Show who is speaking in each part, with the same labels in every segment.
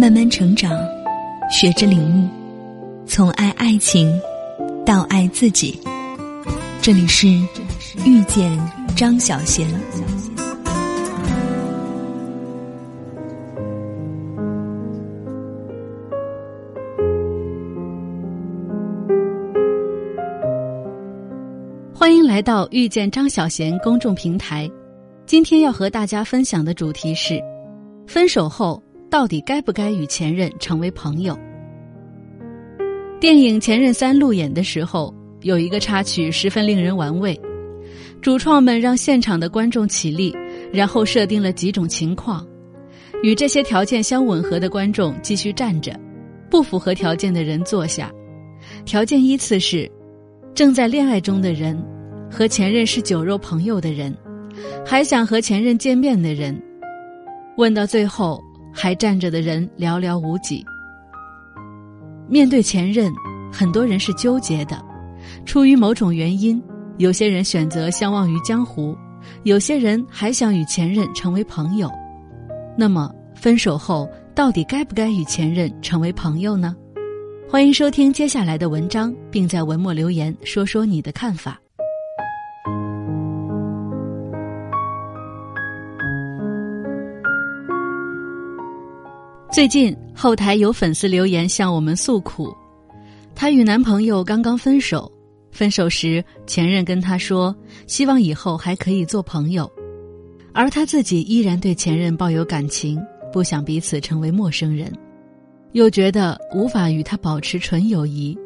Speaker 1: 慢慢成长，学着领悟，从爱爱情到爱自己。这里是遇见张小贤。
Speaker 2: 欢迎来到遇见张小贤公众平台。今天要和大家分享的主题是：分手后到底该不该与前任成为朋友？电影《前任三》路演的时候，有一个插曲十分令人玩味。主创们让现场的观众起立，然后设定了几种情况：与这些条件相吻合的观众继续站着，不符合条件的人坐下。条件依次是。正在恋爱中的人，和前任是酒肉朋友的人，还想和前任见面的人，问到最后还站着的人寥寥无几。面对前任，很多人是纠结的，出于某种原因，有些人选择相忘于江湖，有些人还想与前任成为朋友。那么，分手后到底该不该与前任成为朋友呢？欢迎收听接下来的文章，并在文末留言说说你的看法。最近后台有粉丝留言向我们诉苦，她与男朋友刚刚分手，分手时前任跟她说希望以后还可以做朋友，而她自己依然对前任抱有感情，不想彼此成为陌生人。又觉得无法与他保持纯友谊，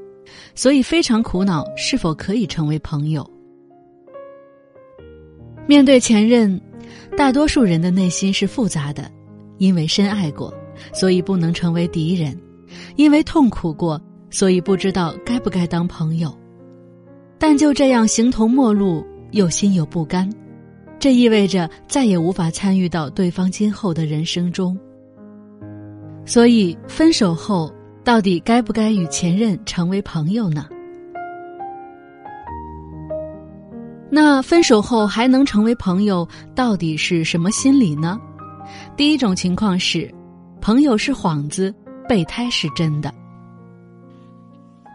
Speaker 2: 所以非常苦恼是否可以成为朋友。面对前任，大多数人的内心是复杂的，因为深爱过，所以不能成为敌人；因为痛苦过，所以不知道该不该当朋友。但就这样形同陌路，又心有不甘，这意味着再也无法参与到对方今后的人生中。所以，分手后到底该不该与前任成为朋友呢？那分手后还能成为朋友，到底是什么心理呢？第一种情况是，朋友是幌子，备胎是真的。《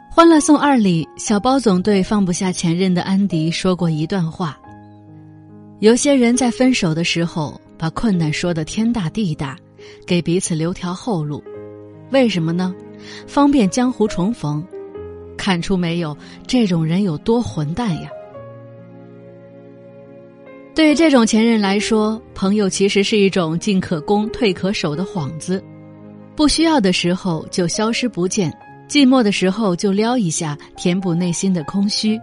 Speaker 2: 欢乐颂二》里，小包总对放不下前任的安迪说过一段话：有些人在分手的时候，把困难说的天大地大。给彼此留条后路，为什么呢？方便江湖重逢。看出没有，这种人有多混蛋呀！对于这种前任来说，朋友其实是一种进可攻、退可守的幌子。不需要的时候就消失不见，寂寞的时候就撩一下，填补内心的空虚；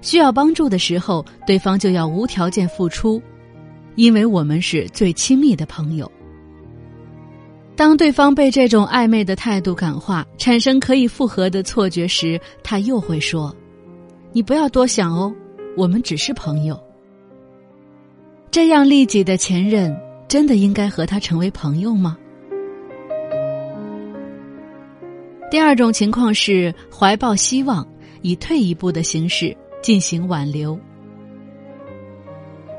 Speaker 2: 需要帮助的时候，对方就要无条件付出，因为我们是最亲密的朋友。当对方被这种暧昧的态度感化，产生可以复合的错觉时，他又会说：“你不要多想哦，我们只是朋友。”这样利己的前任，真的应该和他成为朋友吗？第二种情况是怀抱希望，以退一步的形式进行挽留。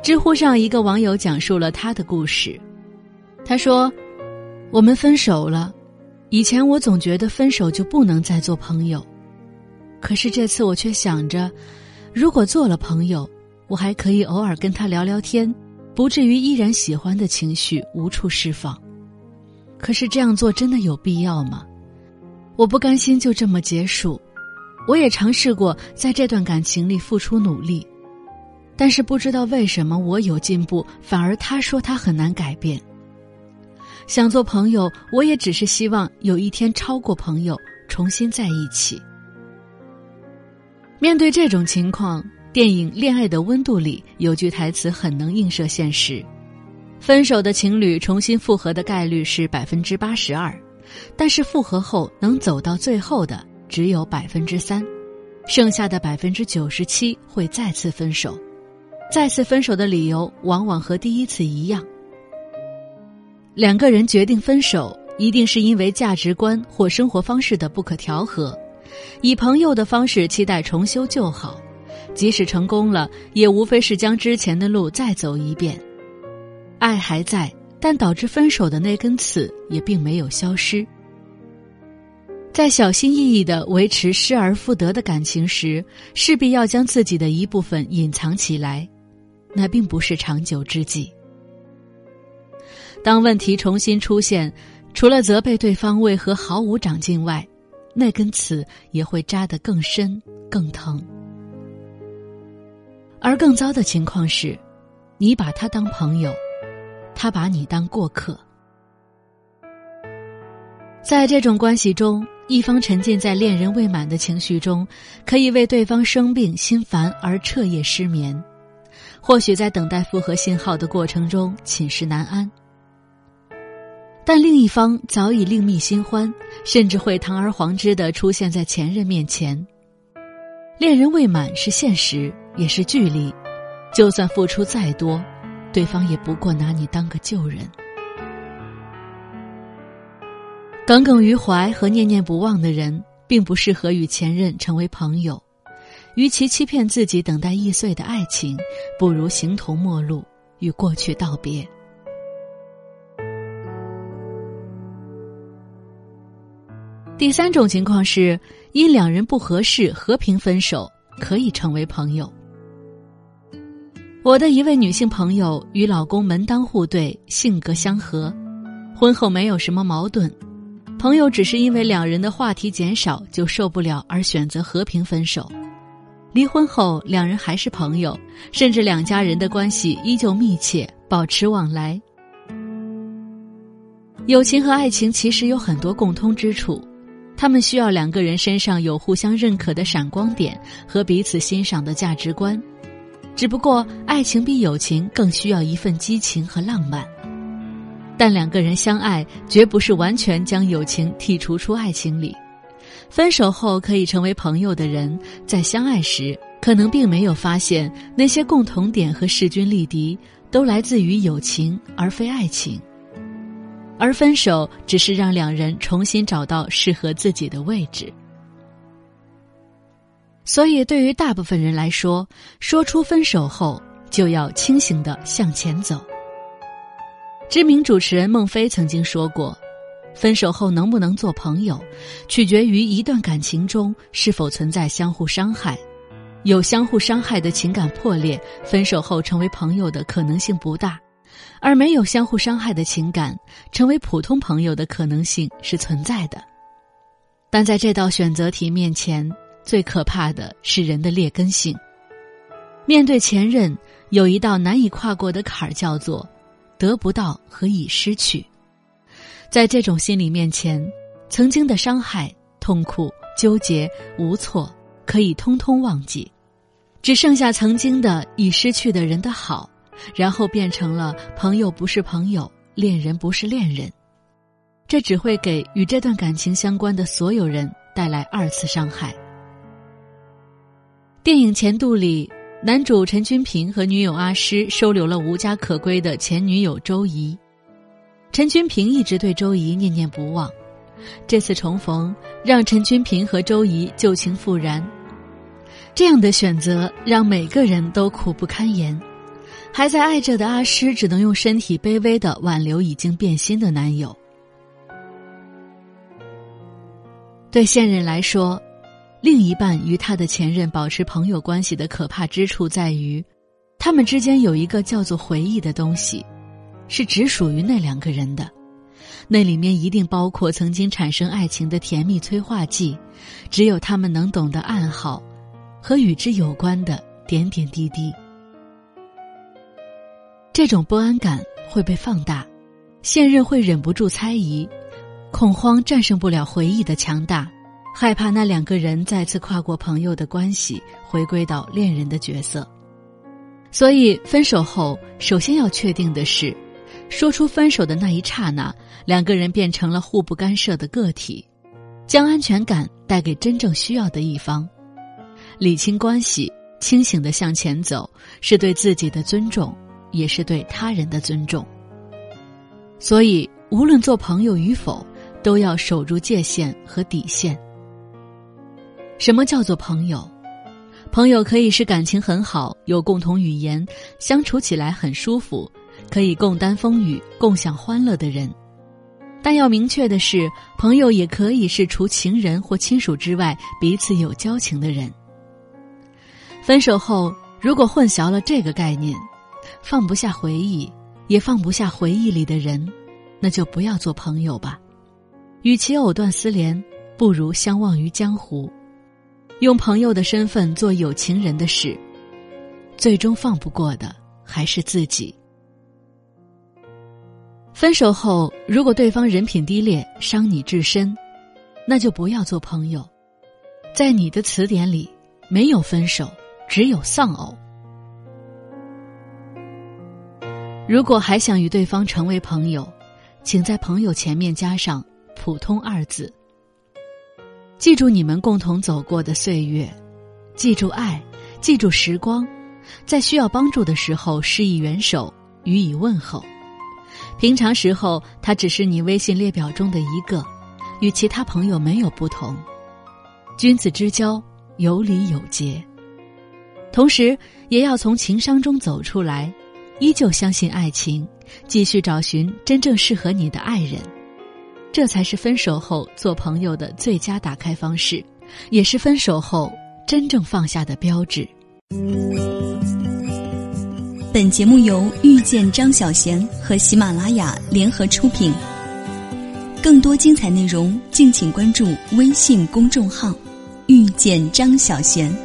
Speaker 2: 知乎上一个网友讲述了他的故事，他说。我们分手了，以前我总觉得分手就不能再做朋友，可是这次我却想着，如果做了朋友，我还可以偶尔跟他聊聊天，不至于依然喜欢的情绪无处释放。可是这样做真的有必要吗？我不甘心就这么结束，我也尝试过在这段感情里付出努力，但是不知道为什么我有进步，反而他说他很难改变。想做朋友，我也只是希望有一天超过朋友，重新在一起。面对这种情况，电影《恋爱的温度》里有句台词很能映射现实：分手的情侣重新复合的概率是百分之八十二，但是复合后能走到最后的只有百分之三，剩下的百分之九十七会再次分手。再次分手的理由往往和第一次一样。两个人决定分手，一定是因为价值观或生活方式的不可调和，以朋友的方式期待重修旧好，即使成功了，也无非是将之前的路再走一遍。爱还在，但导致分手的那根刺也并没有消失。在小心翼翼的维持失而复得的感情时，势必要将自己的一部分隐藏起来，那并不是长久之计。当问题重新出现，除了责备对方为何毫无长进外，那根刺也会扎得更深、更疼。而更糟的情况是，你把他当朋友，他把你当过客。在这种关系中，一方沉浸在恋人未满的情绪中，可以为对方生病心烦而彻夜失眠；或许在等待复合信号的过程中寝食难安。但另一方早已另觅新欢，甚至会堂而皇之的出现在前任面前。恋人未满是现实，也是距离。就算付出再多，对方也不过拿你当个旧人。耿耿于怀和念念不忘的人，并不适合与前任成为朋友。与其欺骗自己等待易碎的爱情，不如形同陌路，与过去道别。第三种情况是，因两人不合适和平分手，可以成为朋友。我的一位女性朋友与老公门当户对，性格相合，婚后没有什么矛盾。朋友只是因为两人的话题减少就受不了而选择和平分手，离婚后两人还是朋友，甚至两家人的关系依旧密切，保持往来。友情和爱情其实有很多共通之处，他们需要两个人身上有互相认可的闪光点和彼此欣赏的价值观，只不过爱情比友情更需要一份激情和浪漫。但两个人相爱，绝不是完全将友情剔除出爱情里。分手后可以成为朋友的人，在相爱时可能并没有发现那些共同点和势均力敌都来自于友情而非爱情，而分手只是让两人重新找到适合自己的位置。所以，对于大部分人来说，说出分手后就要清醒的向前走。知名主持人孟非曾经说过：“分手后能不能做朋友，取决于一段感情中是否存在相互伤害。有相互伤害的情感破裂，分手后成为朋友的可能性不大；而没有相互伤害的情感，成为普通朋友的可能性是存在的。但在这道选择题面前，最可怕的是人的劣根性。面对前任，有一道难以跨过的坎儿，叫做……”得不到和已失去，在这种心理面前，曾经的伤害、痛苦、纠结、无措，可以通通忘记，只剩下曾经的已失去的人的好，然后变成了朋友不是朋友，恋人不是恋人，这只会给与这段感情相关的所有人带来二次伤害。电影《前度》里。男主陈君平和女友阿诗收留了无家可归的前女友周怡，陈君平一直对周怡念念不忘，这次重逢让陈君平和周怡旧情复燃。这样的选择让每个人都苦不堪言，还在爱着的阿诗只能用身体卑微的挽留已经变心的男友。对现任来说。另一半与他的前任保持朋友关系的可怕之处在于，他们之间有一个叫做回忆的东西，是只属于那两个人的，那里面一定包括曾经产生爱情的甜蜜催化剂，只有他们能懂得暗号，和与之有关的点点滴滴。这种不安感会被放大，现任会忍不住猜疑，恐慌战胜不了回忆的强大。害怕那两个人再次跨过朋友的关系，回归到恋人的角色。所以分手后，首先要确定的是，说出分手的那一刹那，两个人变成了互不干涉的个体，将安全感带给真正需要的一方，理清关系，清醒的向前走，是对自己的尊重，也是对他人的尊重。所以，无论做朋友与否，都要守住界限和底线。什么叫做朋友？朋友可以是感情很好、有共同语言、相处起来很舒服、可以共担风雨、共享欢乐的人。但要明确的是，朋友也可以是除情人或亲属之外彼此有交情的人。分手后，如果混淆了这个概念，放不下回忆，也放不下回忆里的人，那就不要做朋友吧。与其藕断丝连，不如相忘于江湖。用朋友的身份做有情人的事，最终放不过的还是自己。分手后，如果对方人品低劣，伤你至深，那就不要做朋友。在你的词典里，没有分手，只有丧偶。如果还想与对方成为朋友，请在朋友前面加上“普通”二字。记住你们共同走过的岁月，记住爱，记住时光，在需要帮助的时候施以援手，予以问候。平常时候，他只是你微信列表中的一个，与其他朋友没有不同。君子之交有礼有节，同时也要从情伤中走出来，依旧相信爱情，继续找寻真正适合你的爱人。这才是分手后做朋友的最佳打开方式，也是分手后真正放下的标志。
Speaker 1: 本节目由遇见张小贤和喜马拉雅联合出品，更多精彩内容敬请关注微信公众号“遇见张小贤”。